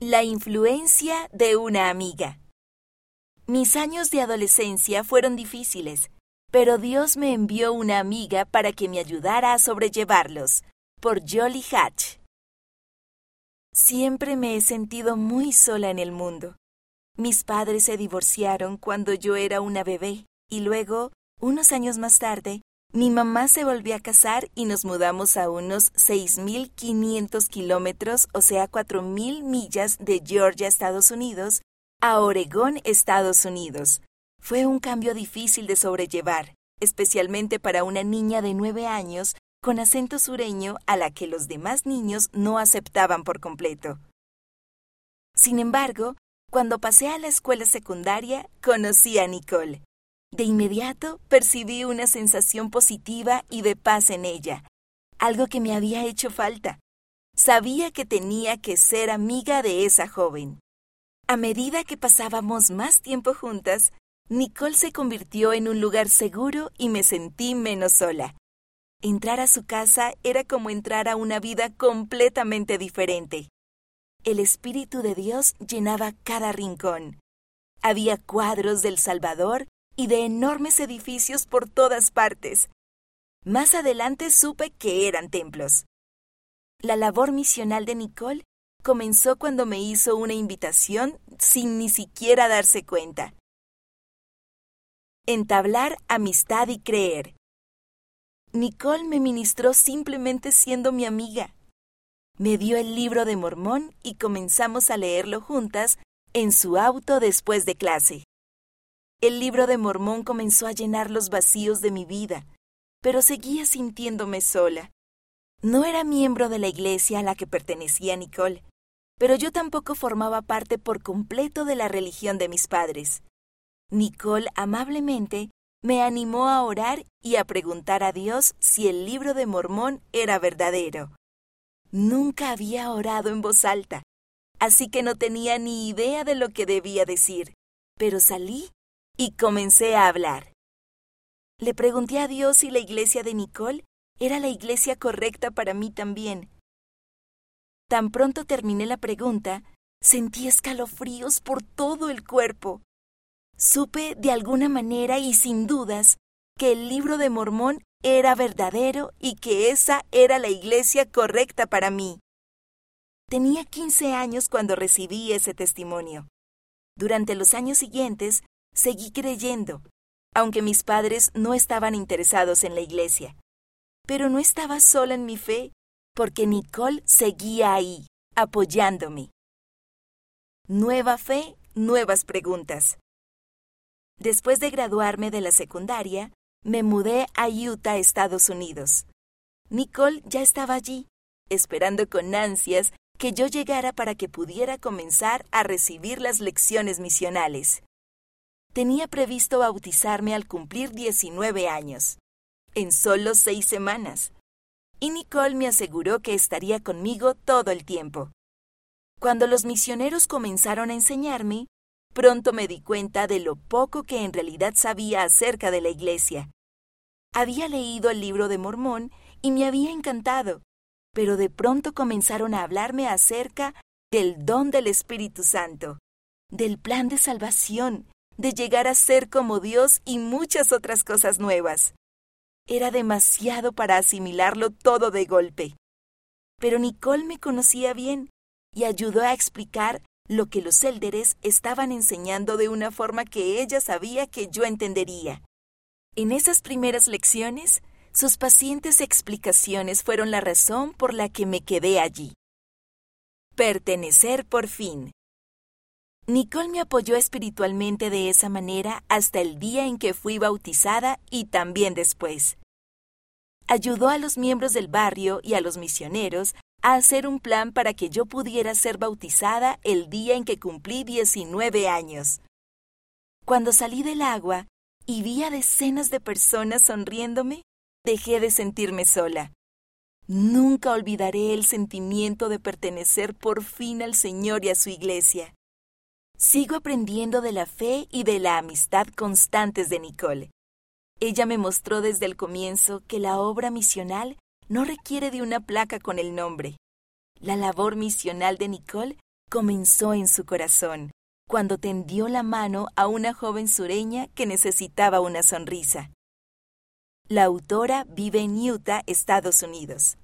La influencia de una amiga. Mis años de adolescencia fueron difíciles, pero Dios me envió una amiga para que me ayudara a sobrellevarlos, por Jolly Hatch. Siempre me he sentido muy sola en el mundo. Mis padres se divorciaron cuando yo era una bebé y luego, unos años más tarde, mi mamá se volvió a casar y nos mudamos a unos 6.500 kilómetros, o sea, 4.000 millas de Georgia, Estados Unidos, a Oregón, Estados Unidos. Fue un cambio difícil de sobrellevar, especialmente para una niña de nueve años con acento sureño a la que los demás niños no aceptaban por completo. Sin embargo, cuando pasé a la escuela secundaria, conocí a Nicole. De inmediato percibí una sensación positiva y de paz en ella, algo que me había hecho falta. Sabía que tenía que ser amiga de esa joven. A medida que pasábamos más tiempo juntas, Nicole se convirtió en un lugar seguro y me sentí menos sola. Entrar a su casa era como entrar a una vida completamente diferente. El Espíritu de Dios llenaba cada rincón. Había cuadros del Salvador y de enormes edificios por todas partes. Más adelante supe que eran templos. La labor misional de Nicole comenzó cuando me hizo una invitación sin ni siquiera darse cuenta. Entablar amistad y creer. Nicole me ministró simplemente siendo mi amiga. Me dio el libro de Mormón y comenzamos a leerlo juntas en su auto después de clase. El libro de Mormón comenzó a llenar los vacíos de mi vida, pero seguía sintiéndome sola. No era miembro de la iglesia a la que pertenecía Nicole, pero yo tampoco formaba parte por completo de la religión de mis padres. Nicole amablemente me animó a orar y a preguntar a Dios si el libro de Mormón era verdadero. Nunca había orado en voz alta, así que no tenía ni idea de lo que debía decir, pero salí y comencé a hablar. Le pregunté a Dios si la iglesia de Nicole era la iglesia correcta para mí también. Tan pronto terminé la pregunta, sentí escalofríos por todo el cuerpo. Supe de alguna manera y sin dudas que el libro de Mormón era verdadero y que esa era la iglesia correcta para mí. Tenía 15 años cuando recibí ese testimonio. Durante los años siguientes seguí creyendo, aunque mis padres no estaban interesados en la iglesia. Pero no estaba sola en mi fe, porque Nicole seguía ahí, apoyándome. Nueva fe, nuevas preguntas. Después de graduarme de la secundaria, me mudé a Utah, Estados Unidos. Nicole ya estaba allí, esperando con ansias que yo llegara para que pudiera comenzar a recibir las lecciones misionales. Tenía previsto bautizarme al cumplir 19 años, en solo seis semanas, y Nicole me aseguró que estaría conmigo todo el tiempo. Cuando los misioneros comenzaron a enseñarme, pronto me di cuenta de lo poco que en realidad sabía acerca de la iglesia. Había leído el libro de Mormón y me había encantado, pero de pronto comenzaron a hablarme acerca del don del Espíritu Santo, del plan de salvación, de llegar a ser como Dios y muchas otras cosas nuevas. Era demasiado para asimilarlo todo de golpe. Pero Nicole me conocía bien y ayudó a explicar lo que los élderes estaban enseñando de una forma que ella sabía que yo entendería. En esas primeras lecciones, sus pacientes explicaciones fueron la razón por la que me quedé allí. Pertenecer por fin. Nicole me apoyó espiritualmente de esa manera hasta el día en que fui bautizada y también después. Ayudó a los miembros del barrio y a los misioneros a hacer un plan para que yo pudiera ser bautizada el día en que cumplí 19 años. Cuando salí del agua y vi a decenas de personas sonriéndome, dejé de sentirme sola. Nunca olvidaré el sentimiento de pertenecer por fin al Señor y a su iglesia. Sigo aprendiendo de la fe y de la amistad constantes de Nicole. Ella me mostró desde el comienzo que la obra misional no requiere de una placa con el nombre. La labor misional de Nicole comenzó en su corazón, cuando tendió la mano a una joven sureña que necesitaba una sonrisa. La autora vive en Utah, Estados Unidos.